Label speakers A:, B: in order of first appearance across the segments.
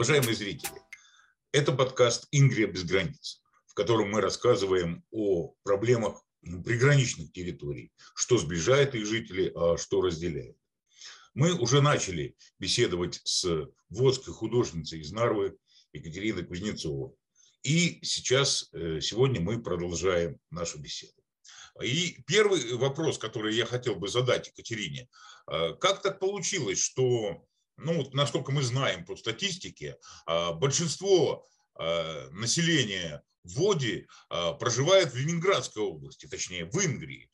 A: Уважаемые зрители, это подкаст «Ингрия без границ», в котором мы рассказываем о проблемах приграничных территорий, что сближает их жителей, а что разделяет. Мы уже начали беседовать с водской художницей из Нарвы Екатериной Кузнецовой. И сейчас, э, сегодня мы продолжаем нашу беседу. И первый вопрос, который я хотел бы задать Екатерине. Э, как так получилось, что, ну, вот, насколько мы знаем по статистике, э, большинство населения в Воде проживает в Ленинградской области, точнее в Ингрии,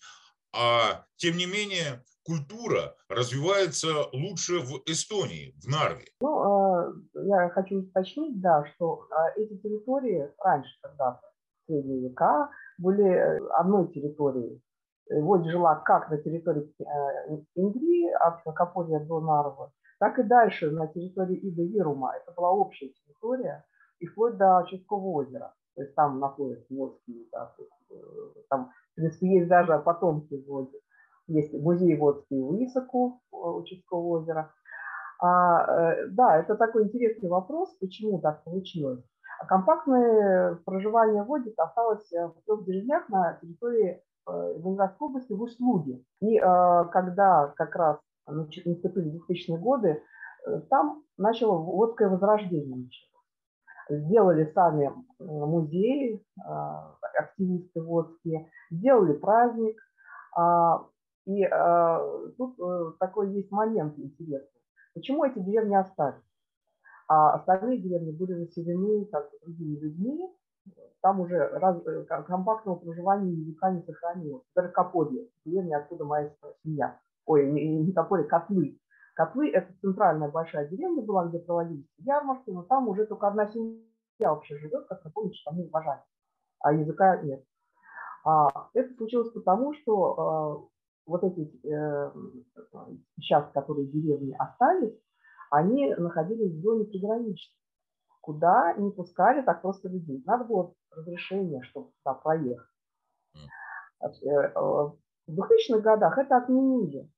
A: а тем не менее культура развивается лучше в Эстонии, в Нарве.
B: Ну, а, я хочу уточнить, да, что а, эти территории раньше когда-то, в средние века, были э, одной территорией. Вот жила как на территории э, Ингрии, от Капория до Нарвы, так и дальше на территории Ида Ерума. Это была общая территория, и вплоть до Ческого озера. То есть там находятся водские, да, э, там, в принципе, есть даже потомки в есть музей водский Высоку у Чудского озера. А, э, да, это такой интересный вопрос, почему так получилось. А компактное проживание в Воде осталось в трех деревнях на территории э, Ленинградской области в услуге. И э, когда как раз наступили 2000-е годы, там начало водское возрождение. Сделали сами музеи, активисты водские, сделали праздник, а, и э, тут э, такой есть момент интересный. Почему эти деревни остались? А остальные деревни были заселены как другими людьми, там уже раз, э, компактного проживания языка не сохранилось. Даже Каподье, деревня, откуда моя семья. Ой, не, не Каподье, Котлы. Котлы – это центральная большая деревня была, где проводились ярмарки, но там уже только одна семья вообще живет, как напомнить, что они уважали, а языка нет. А это случилось потому, что вот эти э, сейчас, которые деревни остались, они находились в зоне приграничной, куда не пускали так просто людей. Надо было разрешение, чтобы туда проехать. Э, э, в 2000-х годах это отменили.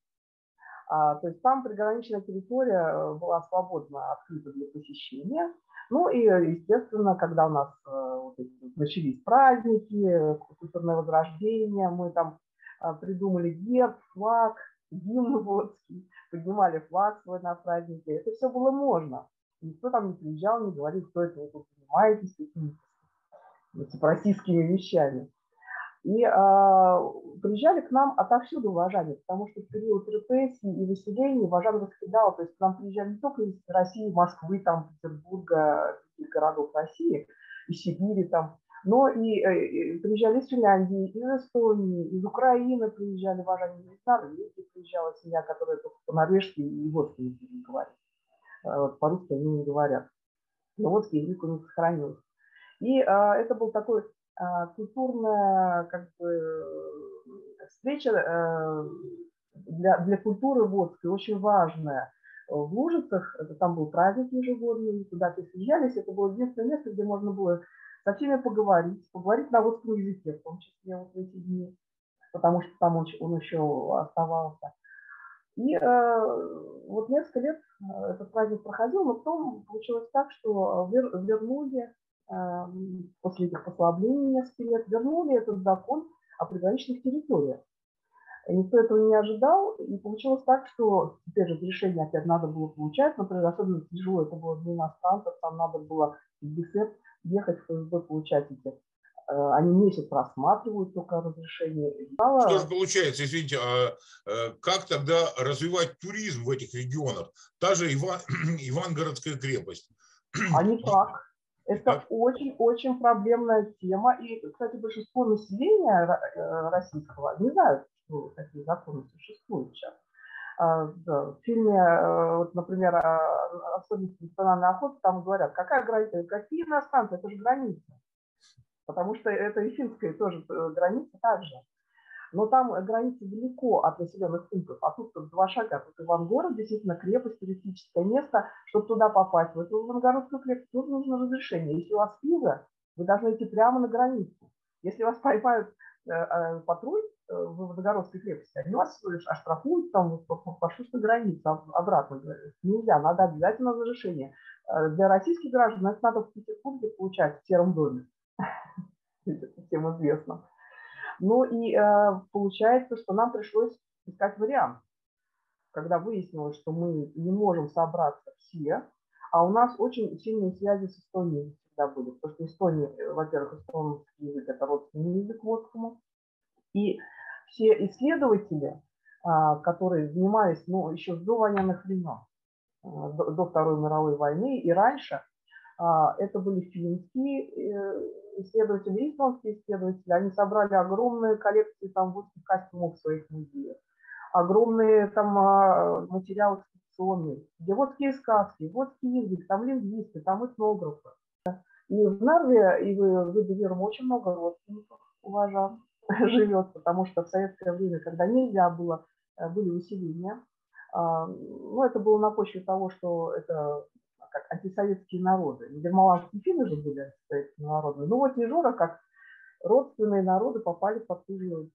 B: А, то есть там приграничная территория э, была свободно открыта для посещения. Ну и, естественно, когда у нас вот, начались праздники, культурное возрождение, мы там а, придумали герб, флаг, гимн водский, поднимали флаг свой на празднике. Это все было можно. Никто там не приезжал, не говорил, кто это вы тут занимаетесь этими сепаратистскими вещами. И а, приезжали к нам отовсюду вожане, потому что в период репрессий и выселений вожан раскидал. То есть к нам приезжали не только из России, Москвы, там, Петербурга, других городов России, из Сибири, там, но и э, приезжали из Финляндии, из Эстонии, из Украины приезжали вожане, из Норвегии приезжала семья, которая только по-норвежски и водски не говорит. А вот, по-русски они не говорят. Но водский язык у них сохранился. И а, это был такой а, как бы, встреча а, для, для культуры водской очень важная. В Лужицах, там был праздник ежегодный, туда все съезжались, это было единственное место, где можно было со всеми поговорить, поговорить на русском языке, в том числе вот в эти дни, потому что там он, он еще оставался. И э, вот несколько лет э, этот праздник проходил, но потом получилось так, что вер, вернули, э, после этих послаблений несколько лет, вернули этот закон о приграничных территориях. Никто этого не ожидал, и получилось так, что теперь же решение опять надо было получать, например, особенно тяжело это было для иностранцев, там надо было в ГИСЭП ехать в ФСБ получать эти э, они месяц рассматривают только разрешение.
A: Что же получается, извините, а э, как тогда развивать туризм в этих регионах? Та же Иван, Ивангородская крепость.
B: А никак. Это очень-очень проблемная тема. И, кстати, большинство населения э, российского не знают, что такие законы существуют сейчас. А, в фильме, э, вот, например, особенности национальной охоты, там говорят, какая граница, какие иностранцы, это же граница. Потому что это и финская тоже э, граница также. Но там граница далеко от населенных пунктов, а тут два шага. Тут Ивангород, действительно крепость, туристическое место. Чтобы туда попасть, в эту Ивангородскую крепость, тут нужно разрешение. Если у вас виза, вы должны идти прямо на границу. Если вас поймают э, патруль, в Водогородской крепости, они вас оштрафуют там по, по, по границе обратно. Нельзя, надо обязательно разрешение. Для российских граждан это надо в Петербурге получать в сером доме. Это всем известно. Ну и получается, что нам пришлось искать вариант. Когда выяснилось, что мы не можем собраться все, а у нас очень сильные связи с Эстонией всегда были, потому что Эстония, э, во-первых, эстонский язык – это родственный язык водскому, и все исследователи, а, которые занимались ну, еще с довоенных времен, э, до Второй мировой войны и раньше, а, это были финские э, исследователи, эстонские исследователи, они собрали огромные коллекции там водских костюмов в своих музеях огромные там а, материалы экспедиционные, где водские сказки, водский язык, там лингвисты, там этнографы. И в Нарве, и в Видеверум очень много родственников уважал, живет, потому что в советское время, когда нельзя было, э, были усиления, а, ну, это было на почве того, что это как антисоветские народы. Нидермаланские финны же были антисоветскими народами. Ну вот Ежора, как родственные народы попали под ту же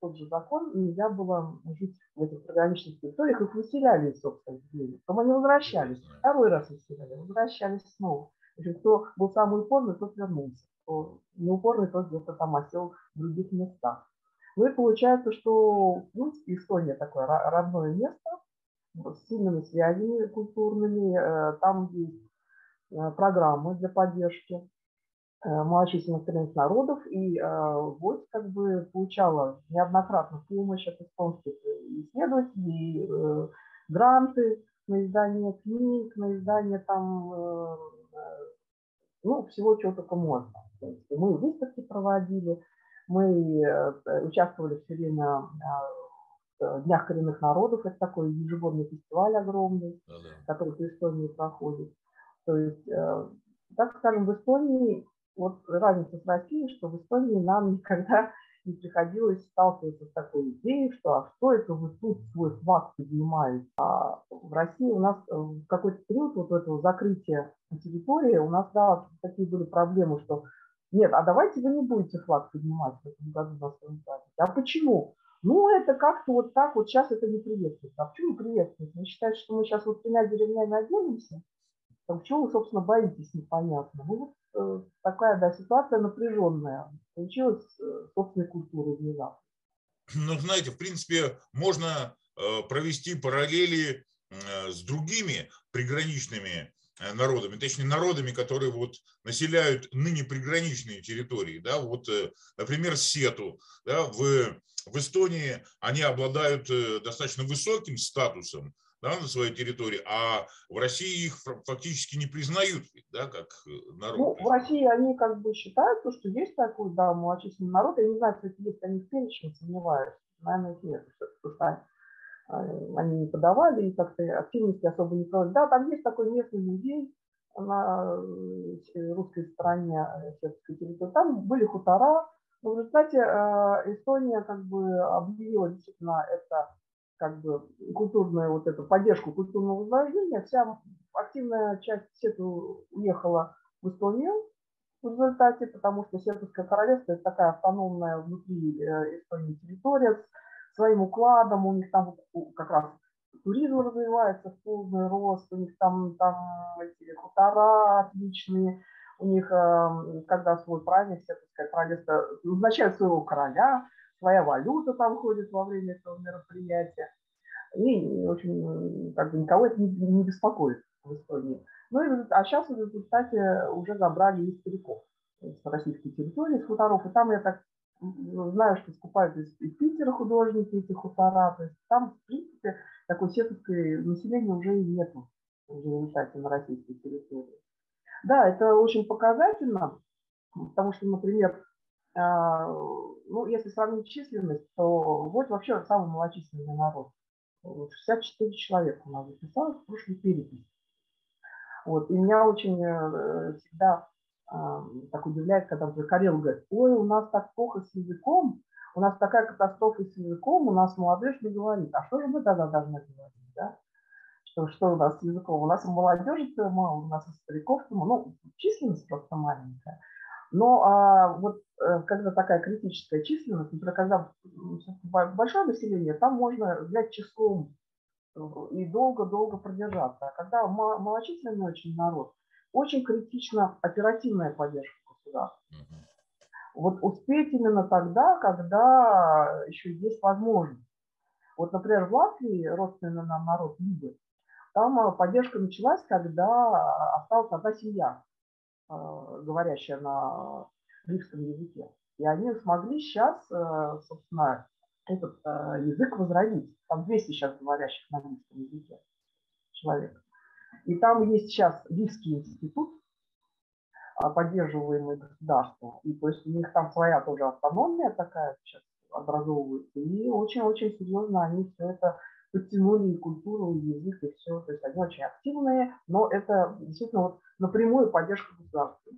B: тот же закон, нельзя было жить в этих приграничных территориях, их выселяли из собственных земель. Потом они возвращались, второй раз выселяли, возвращались снова. Общем, кто был самый упорный, тот вернулся. Кто неупорный, тот где-то там осел в других местах. Ну и получается, что ну, Эстония такое родное место с сильными связями культурными. Э, там есть э, программы для поддержки Э, малочисленных коренных народов, и ВОЗ как бы получала неоднократно помощь от эстонских исследователей, гранты на издание книг, на издание там, ну, всего, чего только можно. Мы выставки проводили, мы участвовали все время Днях коренных народов, это такой ежегодный фестиваль огромный, да -да. который в Эстонии проходит. То есть, так скажем, в Эстонии вот разница с Россией, что в Эстонии нам никогда не приходилось сталкиваться с такой идеей, что а что это вы тут свой флаг поднимаете. А в России у нас э, в какой-то период вот этого закрытия территории у нас, да, такие были проблемы, что нет, а давайте вы не будете флаг поднимать в этом году на своем празднике. А почему? Ну, это как-то вот так вот сейчас это не приветствуется. А почему не приветствуется? Вы считаете, что мы сейчас вот тремя деревнями отделимся? Так чего вы, собственно, боитесь, непонятно. Ну, вот Э, такая да, ситуация напряженная. Получилась э, собственной культуры внезапно.
A: Ну, знаете, в принципе, можно э, провести параллели с другими приграничными народами, точнее народами, которые вот населяют ныне приграничные территории, да, вот, например, Сету, да, в, в Эстонии они обладают достаточно высоким статусом, да, на своей территории, а в России их фактически не признают, да, как э, народ.
B: Ну, в России они как бы считают, что есть такой, да, малочисленный народ. Я не знаю, кстати, есть они в перечне, сомневаюсь. Наверное, нет, потому что э, они не подавали и как-то активности особо не проводили. Да, там есть такой местный музей на э, русской стороне сербской территории. Там были хутора, но в результате Эстония как бы объявила действительно это как бы культурную вот эту поддержку культурного возрождения, вся активная часть Сету уехала в Эстонию в результате, потому что Сербское королевство это такая автономная внутри э, Эстонии территория своим укладом, у них там как раз туризм развивается полный рост, у них там, там эти хутора отличные, у них, эм, когда свой праздник, Сербское королевство назначает своего короля, своя валюта там ходит во время этого мероприятия. И, общем, как бы никого это не, не беспокоит в Эстонии. Ну, и, а сейчас в результате уже забрали из стариков с российской территории, с хуторов. И там я так знаю, что скупают из, из Питера художники эти хутора. То есть там, в принципе, такой сетовской населения уже и нету в результате на российской территории. Да, это очень показательно, потому что, например, а, ну, если сравнить численность, то вот вообще самый малочисленный народ. 64 человека у нас записалось в прошлой переписи. Вот. И меня очень э, всегда э, так удивляет, когда уже Карел говорит, ой, у нас так плохо с языком, у нас такая катастрофа с языком, у нас молодежь не говорит. А что же мы тогда должны говорить? Да? Что, что у нас с языком? У нас молодежи мало, у нас и стариков. Ну, численность просто маленькая. Но а, вот когда такая критическая численность, например, когда большое население, там можно взять числом и долго-долго продержаться. А когда малочисленный очень народ, очень критична оперативная поддержка государства. Вот успеть именно тогда, когда еще есть возможность. Вот, например, в Латвии, родственный нам народ Либы, там э, поддержка началась, когда осталась одна семья, э, говорящая на ливском языке. И они смогли сейчас, э, собственно, этот язык возродить. Там 200 сейчас говорящих на ливском языке человек. И там есть сейчас Ливский институт, поддерживаемый государством. И то есть у них там своя тоже автономия такая сейчас образовывается. И очень-очень серьезно они все это подтянули и культуру, и язык, и все. То есть они очень активные, но это действительно вот напрямую поддержка государства.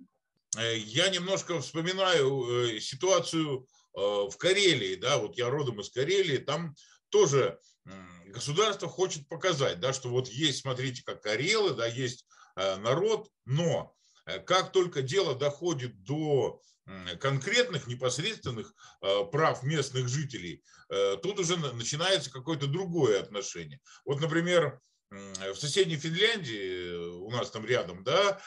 A: Э, я немножко вспоминаю э, ситуацию э, в Карелии, да, вот я родом из Карелии, там тоже государство хочет показать, да, что вот есть, смотрите, как карелы, да, есть народ, но как только дело доходит до конкретных непосредственных э, прав местных жителей, э, тут уже начинается какое-то другое отношение. Вот, например, в соседней Финляндии, э, у нас там рядом, да,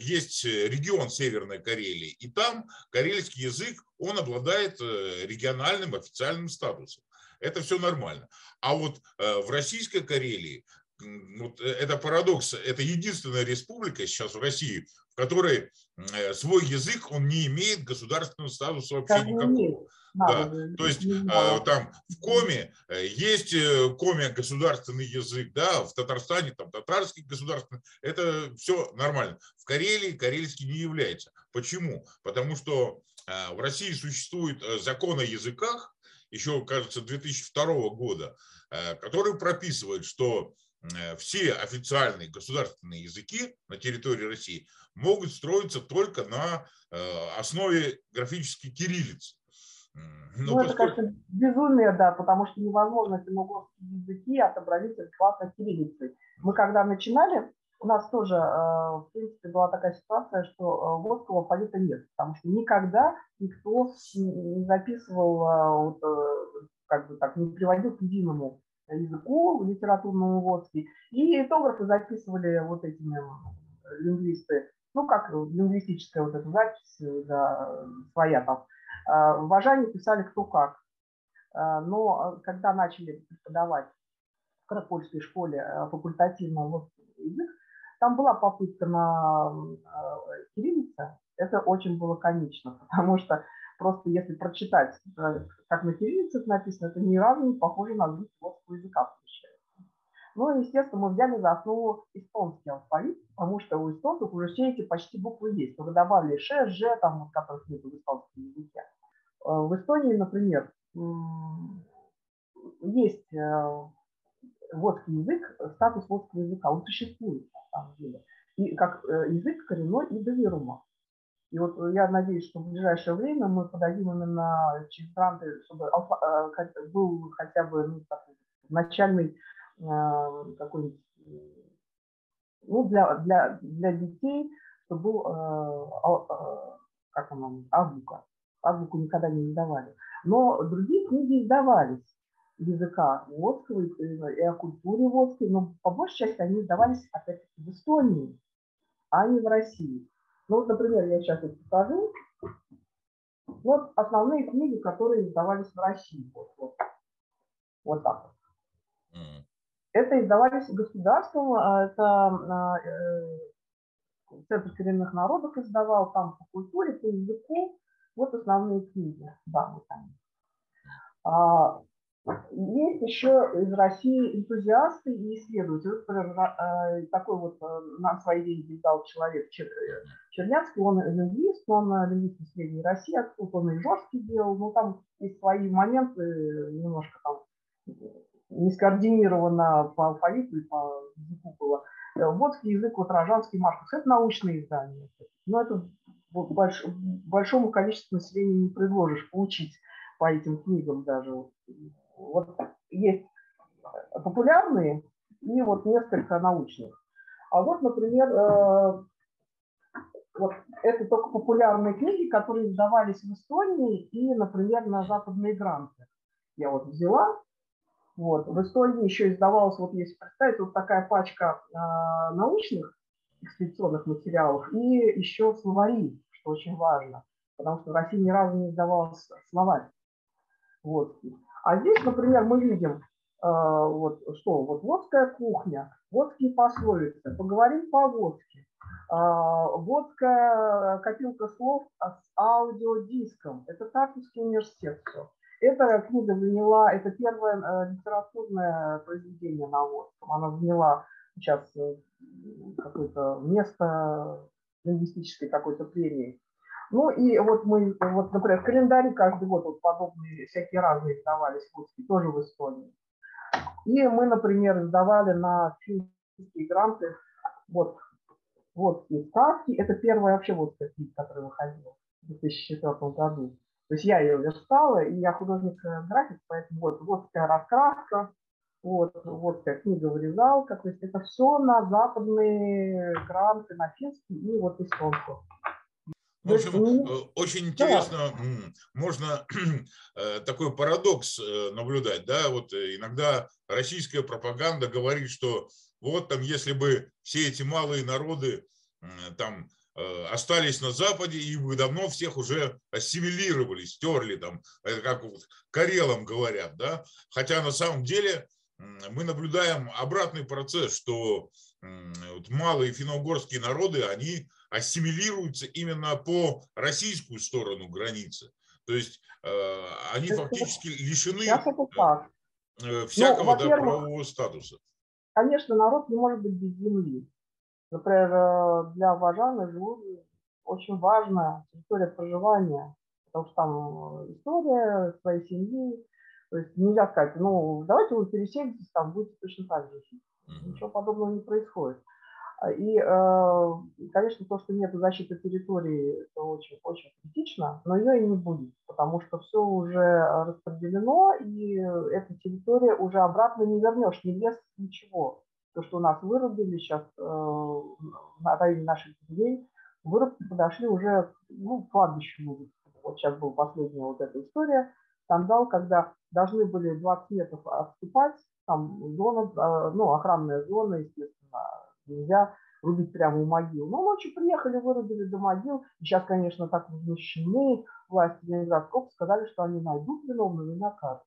A: есть регион Северной Карелии, и там карельский язык, он обладает региональным официальным статусом. Это все нормально. А вот в Российской Карелии вот это парадокс, это единственная республика сейчас в России, в которой э, свой язык, он не имеет государственного статуса вообще как никакого. Да. То есть там в Коме э, есть э, Коме государственный язык, да, в Татарстане там татарский государственный, это все нормально. В Карелии карельский не является. Почему? Потому что в России существует закон о языках, еще, кажется, 2002 года, который прописывает, что все официальные государственные языки на территории России могут строиться только на э, основе графической кириллицы.
B: Ну, ну поскольку... это, конечно, безумие, да, потому что невозможно финно-угорские языки отобразить адекватно кириллицей. Мы когда начинали, у нас тоже, э, в принципе, была такая ситуация, что водского э, алфавита нет, потому что никогда никто не записывал, вот, как бы так, не приводил к единому языку литературному водски. И этографы записывали вот этими лингвисты ну, как лингвистическая вот эта запись, да, своя там. В Ажане писали кто как. Но когда начали преподавать в Карапольской школе факультативно язык, там была попытка на кириллице, это очень было комично, потому что просто если прочитать, как на кириллице написано, это ни разу не похоже на звук русского языка ну, естественно, мы взяли за основу эстонский алфавит, потому что у эстонцев уже все эти почти буквы есть. Только добавили ш, ж, там, вот, которых нет в эстонском языке. Э, в Эстонии, например, есть э, водский язык, статус водского языка, он существует самом деле. И как э, язык коренной и доверума. И вот я надеюсь, что в ближайшее время мы подадим именно через гранты, чтобы был хотя бы ну, начальный какой-нибудь, ну, для, для, для детей, чтобы был, э, как она, азбука. Азбуку никогда не издавали. Но другие книги издавались языка Водского и о культуре Водской, но по большей части они издавались опять-таки в Эстонии, а не в России. Ну вот, например, я сейчас вот покажу. Вот основные книги, которые издавались в России. Вот, вот, вот так вот. Это издавались государством, а это а, э, Центр коренных народов издавал там по культуре, по языку. Вот основные книги. Да, вот они. Есть еще из России энтузиасты и исследователи. Вот, такой вот э, на свои деньги издал человек Чернявский, он лингвист, он лингвист из Средней России, откуда он и Жорский делал, но там есть свои моменты, немножко там не скоординировано по алфавиту и по языку было. Водский язык, вот рожанский маркус, это научные издания. Но это больш, большому количеству населения не предложишь получить по этим книгам даже. Вот есть популярные и вот несколько научных. А вот, например, э, вот это только популярные книги, которые издавались в Эстонии и, например, на западные гранты. Я вот взяла, вот, в Эстонии еще издавалась, вот если представить, вот такая пачка э, научных экспедиционных материалов и еще словари, что очень важно, потому что в России ни разу не издавался словарь. Вот. А здесь, например, мы видим, э, вот, что вот водская кухня, водские пословицы, поговорим по-водски. Э, водская копилка слов с аудиодиском. Это Тарковский университет все. Эта книга заняла, это первое э, литературное произведение на водском. Она заняла сейчас какое-то место лингвистической какой-то премии. Ну и вот мы, вот, например, календари каждый год вот подобные всякие разные издавались в тоже в Эстонии. И мы, например, издавали на финские гранты вот водские сказки. Это первая вообще водская книга, которая выходила в 2004 году. То есть я ее верстала, и я художник-график, поэтому вот водская раскраска, вот, водская книга вырезалка. То есть это все на западные гранты, на финский и вот эстонскую.
A: В общем, э, очень интересно, можно э, такой парадокс э, наблюдать, да, вот иногда российская пропаганда говорит, что вот там, если бы все эти малые народы там остались на Западе, и бы давно всех уже ассимилировали, стерли там, это как вот Карелам говорят, да, хотя на самом деле мы наблюдаем обратный процесс, что вот малые финно-угорские народы, они ассимилируются именно по российскую сторону границы. То есть э, они фактически лишены э, ну, всякого ну, да, правового статуса.
B: Конечно, народ не может быть без земли. Например, э, для Важана живут очень важная территория проживания, потому что там история своей семьи. То есть нельзя сказать, ну, давайте вы переселитесь, там будете точно так же жить. Ничего подобного не происходит. А, и, э, конечно, то, что нет защиты территории, это очень, очень критично, но ее и не будет, потому что все уже распределено, и эта территория уже обратно не вернешь, не лес, ничего. То, что у нас вырубили сейчас э, на районе наших деревень, вырубки подошли уже ну, к кладбищу. Вот сейчас была последняя вот эта история, скандал, когда должны были 20 метров отступать, там зона, э, ну, охранная зона, естественно, нельзя рубить прямо у могил. Но ночью приехали, вырубили до могил. И сейчас, конечно, так возмущены власти Ленинградского, сказали, что они найдут виновного и накажут.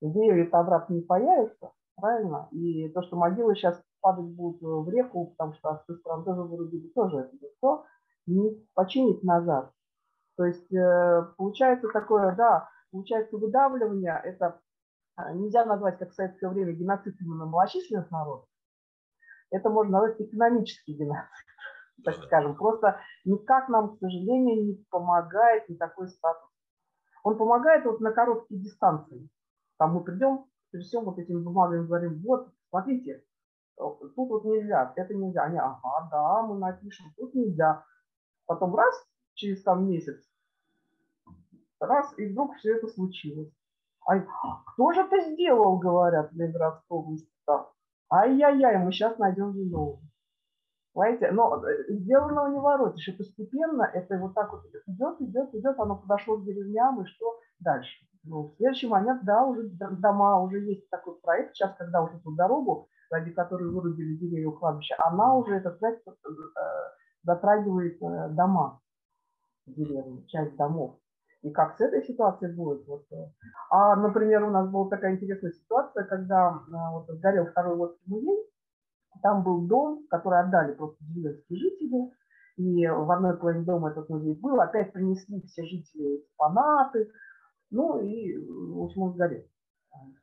B: Это обратно не появится, правильно? И то, что могилы сейчас падать будут в реку, потому что с той стороны тоже вырубили, тоже это никто не починить назад. То есть э, получается такое, да, получается выдавливание, это а, нельзя назвать, как в советское время, геноцид именно малочисленных народов, это можно назвать экономический геноцид, так скажем. Просто никак нам, к сожалению, не помогает никакой статус. Он помогает вот на короткие дистанции. Там мы придем, всем вот этими бумагами говорим, вот, смотрите, тут вот нельзя, это нельзя. Они, ага, да, мы напишем, тут нельзя. Потом раз, через там месяц, раз, и вдруг все это случилось. А кто же это сделал, говорят в Ленинградской области. Ай-яй-яй, мы сейчас найдем виновного. Понимаете? Но э, сделанного не воротишь. И постепенно это вот так вот идет, идет, идет, оно подошло к деревням, и что дальше? Ну, в следующий момент, да, уже дома, уже есть такой проект, сейчас, когда уже эту дорогу, ради которой вырубили деревья у кладбища, она уже, этот проект э, затрагивает э, дома деревни, часть домов. И как с этой ситуацией будет? Вот. Э. А, например, у нас была такая интересная ситуация, когда э, вот, сгорел второй Водский музей, там был дом, который отдали просто деревенские жители, и в одной половине дома этот музей был, опять принесли все жители экспонаты, ну и, в общем, он сгорел,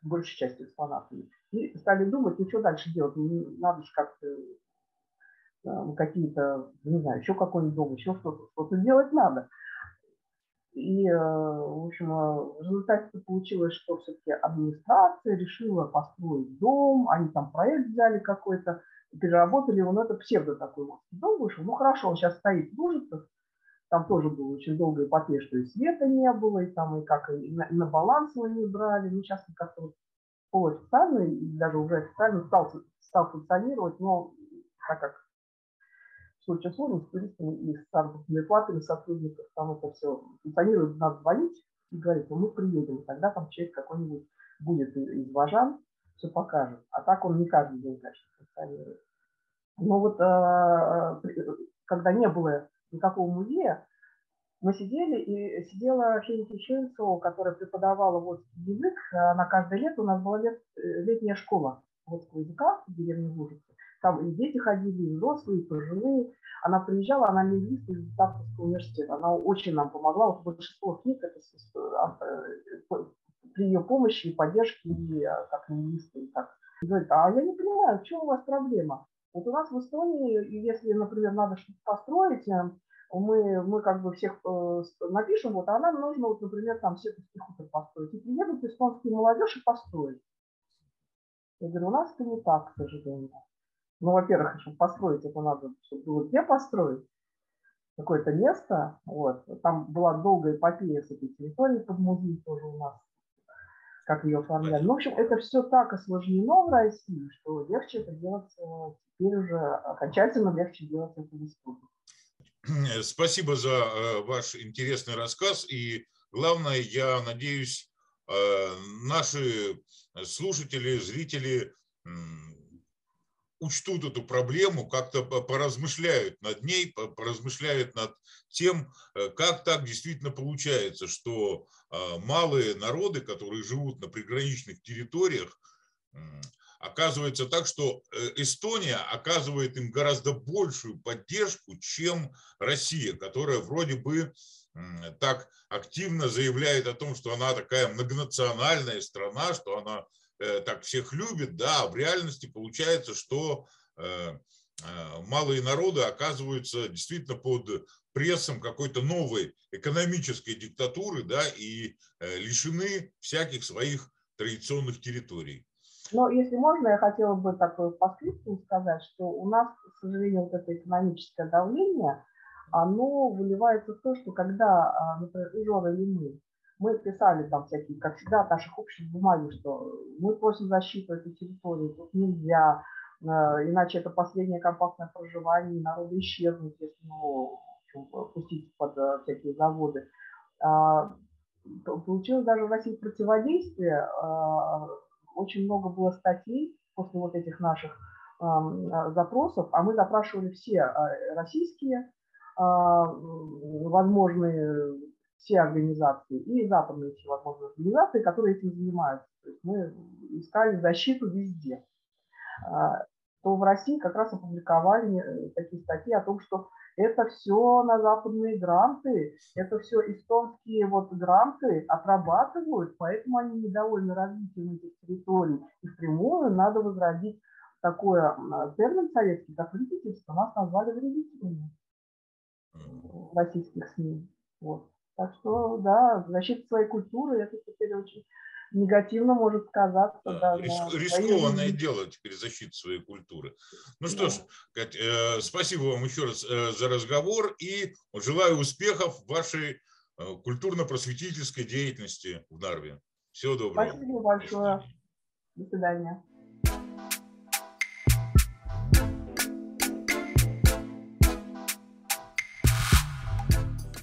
B: большей частью экспонатов. И стали думать, ну что дальше делать, ну, надо же как-то э, какие-то, не знаю, еще какой-нибудь дом, еще что-то, что-то делать надо. И, э, в общем, э, в результате получилось, что все-таки администрация решила построить дом, они там проект взяли какой-то, переработали его, но это псевдо такой вот дом вышел. Ну хорошо, он сейчас стоит в Лужицах, там тоже было очень долгая эпопея, что и света не было, и там и как и на, на баланс его не брали. Ну сейчас как-то вот полуофициально, и даже уже официально стал, стал функционировать, но так как все очень сложно с туристами и с заработными сотрудников, там это все функционирует, надо звонить и говорить, ну мы приедем, тогда там человек какой-нибудь будет из Важан, все покажет. А так он не каждый день, конечно, функционирует. Но вот когда не было никакого музея, мы сидели, и сидела Феники Ченцова, которая преподавала вот язык. На каждое лето у нас была лет, летняя школа водского языка в деревне Лужицы. Там и дети ходили, и взрослые, и пожилые. Она приезжала, она лингвист из Ставковского университета. Она очень нам помогла. Вот большинство книг это а, э, при ее помощи и поддержке, и а, как лингвиста, и так. Говорит, а я не понимаю, в чем у вас проблема? Вот у нас в Эстонии, если, например, надо что-то построить, э, мы, мы как бы всех э, напишем, вот, а нам нужно, вот, например, там все хутор построить. И приедут эстонские молодежь и построят. Я говорю, у нас это не так, к сожалению. Ну, во-первых, чтобы построить, это надо, чтобы было где построить, какое-то место. Вот. Там была долгая эпопея с этой территорией под музей тоже у нас, как ее оформляли. Ну, в общем, это все так осложнено в России, что легче это делать э, теперь уже окончательно легче делать это в Республике.
A: Спасибо за э, ваш интересный рассказ. И главное, я надеюсь, э, наши слушатели, зрители учтут эту проблему, как-то поразмышляют над ней, поразмышляют над тем, э, как так действительно получается, что малые народы, которые живут на приграничных территориях, оказывается так, что э, Эстония оказывает им гораздо большую поддержку, чем Россия, которая вроде бы так активно заявляет о том, что она такая многонациональная страна, что она так всех любит, да, а в реальности получается, что э, малые народы оказываются действительно под прессом какой-то новой экономической диктатуры, да, и лишены всяких своих традиционных территорий.
B: Но если можно, я хотела бы такое по сказать, что у нас, к сожалению, вот это экономическое давление, оно выливается в то, что когда, а, например, Жора или мы, мы писали там всякие, как всегда, от наших общих бумаги, что мы просим защиту этой территории, тут нельзя, а, иначе это последнее компактное проживание, народу исчезнут, если ну, пустить под а, всякие заводы. Получилось даже в России противодействие очень много было статей после вот этих наших а, запросов, а мы запрашивали все а, российские а, возможные все организации и западные все возможные организации, которые этим занимаются. То есть мы искали защиту везде. То в России как раз опубликовали э, такие статьи о том, что это все на западные гранты, это все эстонские вот гранты отрабатывают, поэтому они недовольны развитием этих территорий. И впрямую надо возродить такое термин советский, как вредительство, нас назвали вредителями в российских СМИ. Вот. Так что, да, защита своей культуры, это теперь очень негативно может сказаться. Да,
A: Рис, рискованное дело теперь защита своей культуры. Ну что да. ж, Кать, э, спасибо вам еще раз э, за разговор и желаю успехов в вашей э, культурно-просветительской деятельности в Нарве. Всего доброго.
B: Спасибо большое. До свидания.